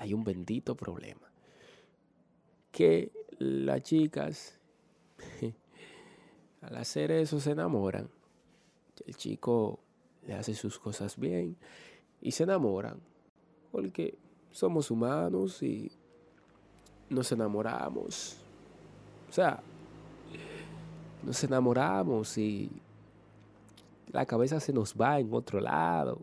Hay un bendito problema. Que las chicas, al hacer eso, se enamoran. El chico le hace sus cosas bien y se enamoran. Porque somos humanos y nos enamoramos. O sea, nos enamoramos y la cabeza se nos va en otro lado.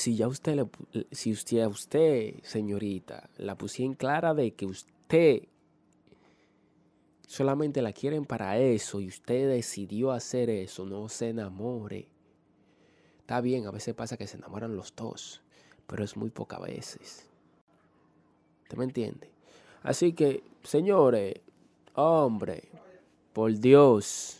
Si ya usted, le, si usted, usted, señorita, la pusieron clara de que usted solamente la quieren para eso y usted decidió hacer eso, no se enamore. Está bien, a veces pasa que se enamoran los dos, pero es muy pocas veces. ¿Usted me entiende? Así que, señores, hombre, por Dios.